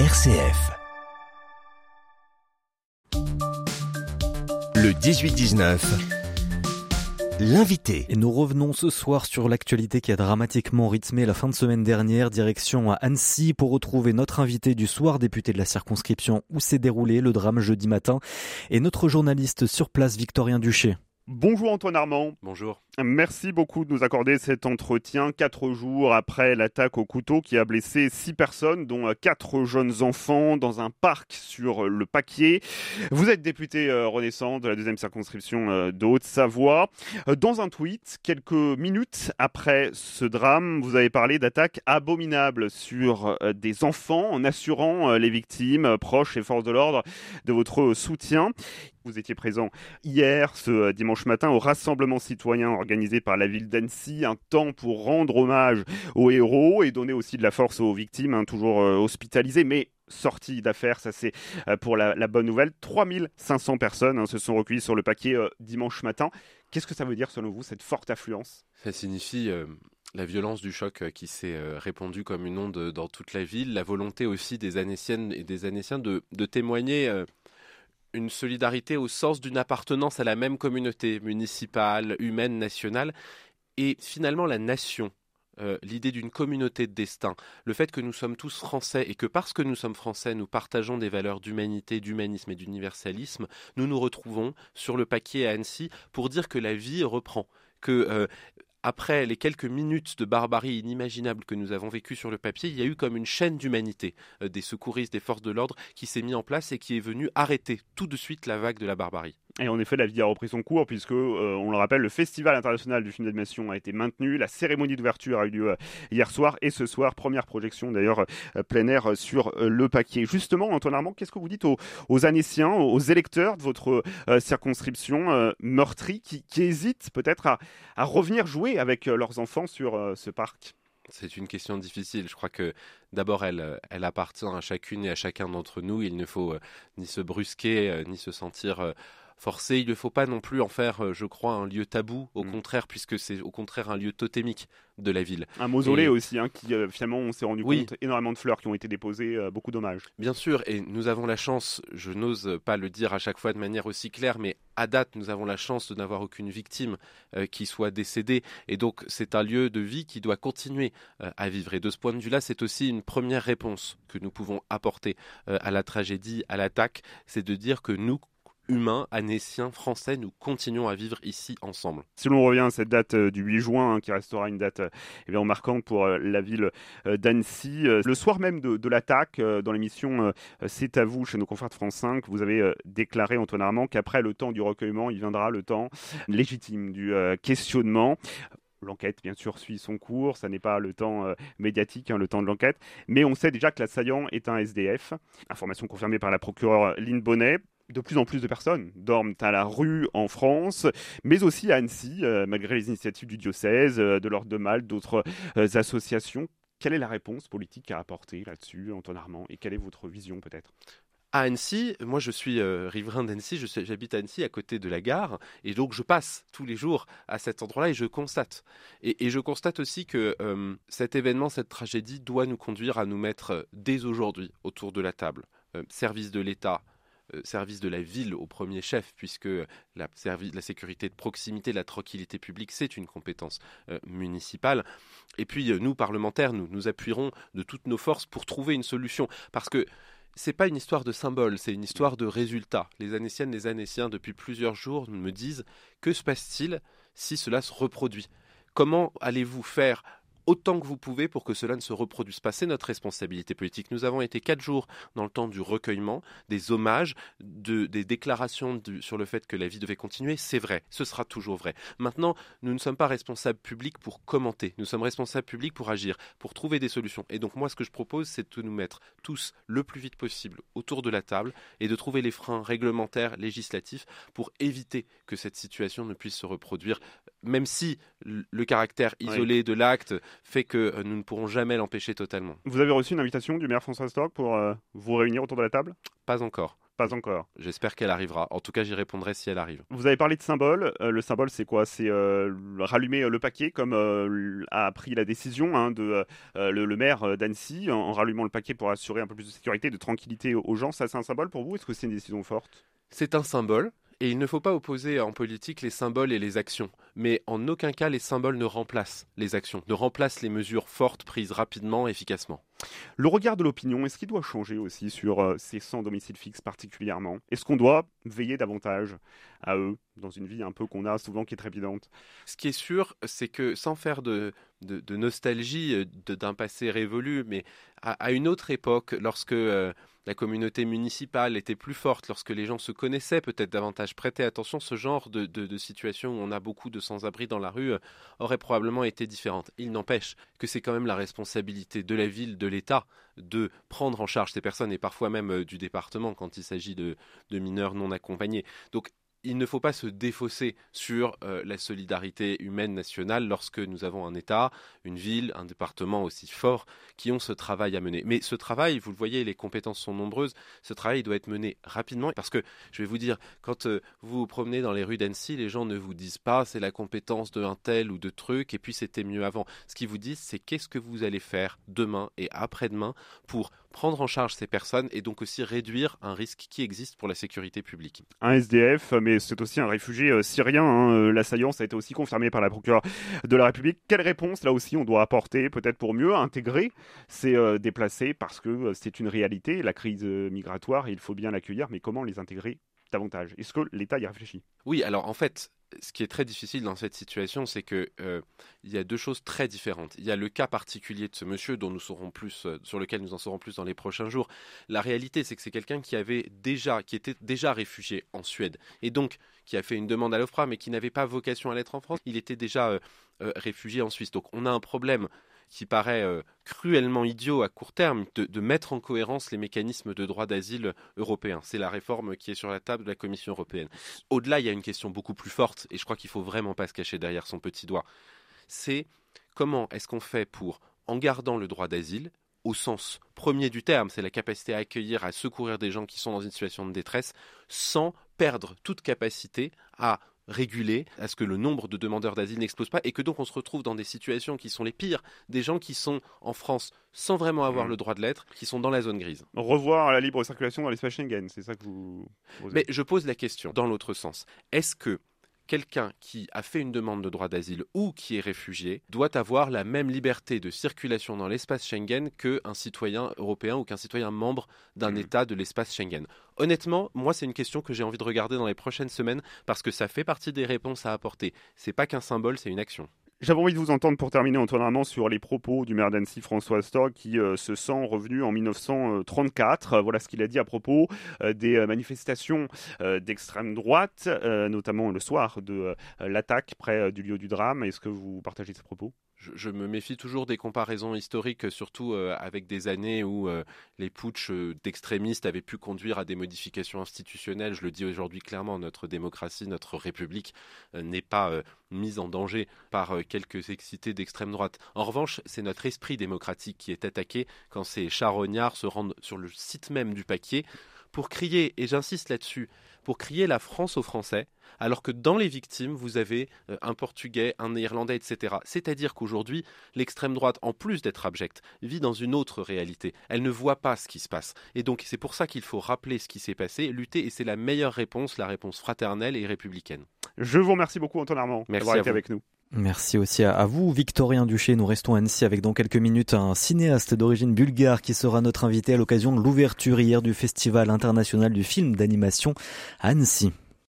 RCF. Le 18-19. L'invité. Et nous revenons ce soir sur l'actualité qui a dramatiquement rythmé la fin de semaine dernière. Direction à Annecy pour retrouver notre invité du soir, député de la circonscription où s'est déroulé le drame jeudi matin, et notre journaliste sur place, Victorien Duché. Bonjour Antoine Armand. Bonjour. Merci beaucoup de nous accorder cet entretien quatre jours après l'attaque au couteau qui a blessé six personnes, dont quatre jeunes enfants dans un parc sur le Paquier. Vous êtes député euh, Renaissance de la deuxième circonscription euh, de Haute-Savoie. Euh, dans un tweet, quelques minutes après ce drame, vous avez parlé d'attaques abominables sur des enfants en assurant les victimes, proches et forces de l'ordre de votre soutien. Vous étiez présent hier, ce dimanche matin, au rassemblement citoyen organisé par la ville d'Annecy, un temps pour rendre hommage aux héros et donner aussi de la force aux victimes, hein, toujours euh, hospitalisées, mais sorties d'affaires, ça c'est euh, pour la, bonne nouvelle. 3500 personnes hein, se sont recueillies sur le paquet euh, dimanche matin. Qu'est-ce que ça veut dire selon vous, cette forte affluence? Ça signifie la violence du choc qui s'est répandue comme une onde dans toute la ville, la volonté aussi des Annéciennes et des Annéciens de témoigner une solidarité au sens d'une appartenance à la même communauté municipale, humaine, nationale, et finalement la nation. Euh, l'idée d'une communauté de destin, le fait que nous sommes tous français et que parce que nous sommes français, nous partageons des valeurs d'humanité, d'humanisme et d'universalisme, nous nous retrouvons sur le paquet à Annecy pour dire que la vie reprend, que euh, après les quelques minutes de barbarie inimaginable que nous avons vécues sur le papier, il y a eu comme une chaîne d'humanité euh, des secouristes, des forces de l'ordre qui s'est mis en place et qui est venu arrêter tout de suite la vague de la barbarie. Et en effet, la vie a repris son cours puisque, euh, on le rappelle, le Festival international du film d'animation a été maintenu, la cérémonie d'ouverture a eu lieu euh, hier soir et ce soir, première projection d'ailleurs plein air sur le paquet. Justement, Antoine Armand, qu'est-ce que vous dites aux, aux Annéciens, aux électeurs de votre circonscription meurtrie qui, hésitent peut-être à, revenir jouer avec euh, leurs enfants sur euh, ce parc? C'est une question difficile. Je crois que d'abord, euh, elle appartient à chacune et à chacun d'entre nous. Il ne faut ni se brusquer, ni se sentir forcé. Il ne faut pas non plus en faire, je crois, un lieu tabou, au mm. contraire, puisque c'est au contraire un lieu totémique de la ville. Un mausolée aussi, hein, qui euh, finalement on s'est rendu compte, énormément de fleurs qui ont été déposées, euh, beaucoup d'hommages. Bien sûr, et nous avons la chance, je n'ose pas le dire à chaque fois de manière aussi claire, mais à date nous avons la chance de n'avoir aucune victime euh, qui soit décédée, et donc c'est un lieu de vie qui doit continuer à vivre. Et de ce point de vue-là, c'est aussi une première réponse que nous pouvons apporter à la tragédie, à l'attaque, c'est de dire que nous, humains, anéciens, français, nous continuons à vivre ici ensemble. Si l'on revient à cette date euh, du 8 juin, hein, qui restera une date euh, eh bien, marquante pour euh, la ville d'Annecy, le soir même de, l'attaque, dans l'émission C'est à vous chez nos confrères de France 5, vous avez déclaré, Antoine Armand, qu'après le temps du recueillement, il viendra le temps légitime du questionnement. L'enquête, bien sûr, suit son cours. Ça n'est pas le temps médiatique, hein, le temps de l'enquête. Mais on sait déjà que l'assaillant est un SDF. Information confirmée par la procureure Lynn Bonnet de plus en plus de personnes dorment à la rue en France, mais aussi à Annecy, euh, malgré les initiatives du diocèse, euh, de l'Ordre de Malte, d'autres euh, associations. Quelle est la réponse politique à apporter là-dessus, Antoine Armand, et quelle est votre vision peut-être? À Annecy, moi je suis riverain d'Annecy, j'habite à Annecy à côté de la gare, et donc je passe tous les jours à cet endroit-là et je constate. Et, je constate aussi que cet événement, cette tragédie doit nous conduire à nous mettre dès aujourd'hui autour de la table. service de l'État, service de la ville au premier chef, puisque la, sécurité de proximité, la tranquillité publique, c'est une compétence euh, municipale. Et puis, euh, nous, parlementaires, nous nous appuierons de toutes nos forces pour trouver une solution. Parce que c'est pas une histoire de symbole, c'est une histoire de résultat. Les Annéciennes, les Annéciens, depuis plusieurs jours, me disent que se passe-t-il si cela se reproduit? Comment allez-vous faire autant que vous pouvez pour que cela ne se reproduise pas. C'est notre responsabilité politique. Nous avons été quatre jours dans le temps du recueillement, des hommages, des déclarations sur le fait que la vie devait continuer. C'est vrai, ce sera toujours vrai. Maintenant, nous ne sommes pas responsables publics pour commenter. Nous sommes responsables publics pour agir, pour trouver des solutions. Et donc moi, ce que je propose, c'est de nous mettre tous le plus vite possible autour de la table et de trouver les freins réglementaires, législatifs, pour éviter que cette situation ne puisse se reproduire, même si le caractère isolé de l'acte fait que euh, nous ne pourrons jamais l'empêcher totalement. Vous avez reçu une invitation du maire François Stork pour euh, vous réunir autour de la table? Pas encore. Pas encore. J'espère qu'elle arrivera. En tout cas, j'y répondrai si elle arrive. Vous avez parlé de symbole. le symbole, c'est quoi? C'est rallumer le paquet, comme a pris la décision hein, de le, maire d'Annecy, en, rallumant le paquet pour assurer un peu plus de sécurité, de tranquillité aux gens. Ça, c'est un symbole pour vous? Est-ce que c'est une décision forte? C'est un symbole. Et il ne faut pas opposer en politique les symboles et les actions. Mais en aucun cas, les symboles ne remplacent les actions, ne remplacent les mesures fortes prises rapidement et efficacement. Le regard de l'opinion, est-ce qu'il doit changer aussi sur euh, ces sans domicile fixe particulièrement? Est-ce qu'on doit veiller davantage à eux dans une vie un peu qu'on a souvent qui est trépidante? Ce qui est sûr, c'est que sans faire de, de, nostalgie euh, d'un passé révolu, mais à, une autre époque, lorsque euh, la communauté municipale était plus forte, lorsque les gens se connaissaient peut-être davantage, prêter attention, ce genre de, situation où on a beaucoup de sans-abri dans la rue euh, aurait probablement été différente. Il n'empêche que c'est quand même la responsabilité de la ville, de l'État, de prendre en charge ces personnes et parfois même du département quand il s'agit de, mineurs non accompagnés. Il ne faut pas se défausser sur euh, la solidarité humaine nationale lorsque nous avons un État, une ville, un département aussi fort qui ont ce travail à mener. Mais ce travail, vous le voyez, les compétences sont nombreuses, ce travail doit être mené rapidement parce que, je vais vous dire, quand euh, vous vous promenez dans les rues d'Annecy, les gens ne vous disent pas c'est la compétence d'un tel ou de truc et puis c'était mieux avant. Ce qu'ils vous disent, c'est qu'est-ce que vous allez faire demain et après-demain pour prendre en charge ces personnes et donc aussi réduire un risque qui existe pour la sécurité publique. Un SDF, mais c'est aussi un réfugié euh, syrien. Hein. Euh, l'assaillant, ça a été aussi confirmé par la procureure de la République. Quelle réponse, là aussi, on doit apporter, peut-être pour mieux intégrer ces euh, déplacés, parce que c'est une réalité, la crise migratoire, il faut bien l'accueillir, mais comment les intégrer davantage? Est-ce que l'État y réfléchit? Oui, alors en fait, ce qui est très difficile dans cette situation, c'est que euh, il y a deux choses très différentes. Il y a le cas particulier de ce monsieur dont nous saurons plus, euh, sur lequel nous en saurons plus dans les prochains jours. La réalité, c'est que c'est quelqu'un qui avait déjà, qui était déjà réfugié en Suède et donc qui a fait une demande à l'OFPRA, mais qui n'avait pas vocation à l'être en France. Il était déjà euh, réfugié en Suisse. Donc on a un problème qui paraît euh, cruellement idiot à court terme de, mettre en cohérence les mécanismes de droit d'asile européens. C'est la réforme qui est sur la table de la Commission européenne. Au-delà, il y a une question beaucoup plus forte, et je crois qu'il faut vraiment pas se cacher derrière son petit doigt. C'est comment est-ce qu'on fait pour, en gardant le droit d'asile, au sens premier du terme, c'est la capacité à accueillir, à secourir des gens qui sont dans une situation de détresse, sans perdre toute capacité à réguler, à ce que le nombre de demandeurs d'asile n'explose pas et que donc on se retrouve dans des situations qui sont les pires, des gens qui sont en France sans vraiment avoir mmh. le droit de l'être, qui sont dans la zone grise. Revoir la libre circulation dans l'espace Schengen, c'est ça que vous... Mais je pose la question dans l'autre sens. Est-ce que quelqu'un qui a fait une demande de droit d'asile ou qui est réfugié doit avoir la même liberté de circulation dans l'espace Schengen qu'un citoyen européen ou qu'un citoyen membre d'un mmh. État de l'espace Schengen. Honnêtement, moi, c'est une question que j'ai envie de regarder dans les prochaines semaines parce que ça fait partie des réponses à apporter. C'est pas qu'un symbole, c'est une action. J'avais envie de vous entendre pour terminer, Antoine sur les propos du maire d'Annecy, François Astor, qui euh, se sent revenu en 1934. voilà ce qu'il a dit à propos euh, des euh, manifestations d'extrême droite, notamment le soir de l'attaque près du lieu du drame. Est-ce que vous partagez ces propos? Je, me méfie toujours des comparaisons historiques, surtout euh, avec des années où euh, les putschs euh, d'extrémistes avaient pu conduire à des modifications institutionnelles. Je le dis aujourd'hui clairement, notre démocratie, notre république n'est pas mise en danger par quelques excités d'extrême droite. En revanche, c'est notre esprit démocratique qui est attaqué quand ces charognards se rendent sur le site même du paquet pour crier, et j'insiste là-dessus, pour crier la France aux Français, alors que dans les victimes, vous avez euh, un Portugais, un Néerlandais, etc. C'est-à-dire qu'aujourd'hui, l'extrême droite, en plus d'être abjecte, vit dans une autre réalité. Elle ne voit pas ce qui se passe. Et donc c'est pour ça qu'il faut rappeler ce qui s'est passé, lutter, et c'est la meilleure réponse, la réponse fraternelle et républicaine. Je vous remercie beaucoup, Antoine Armand, d'avoir été avec nous. Merci aussi à vous, Victorien Duché. Nous restons à Annecy avec dans quelques minutes un cinéaste d'origine bulgare qui sera notre invité à l'occasion de l'ouverture hier du Festival international du film d'animation Annecy.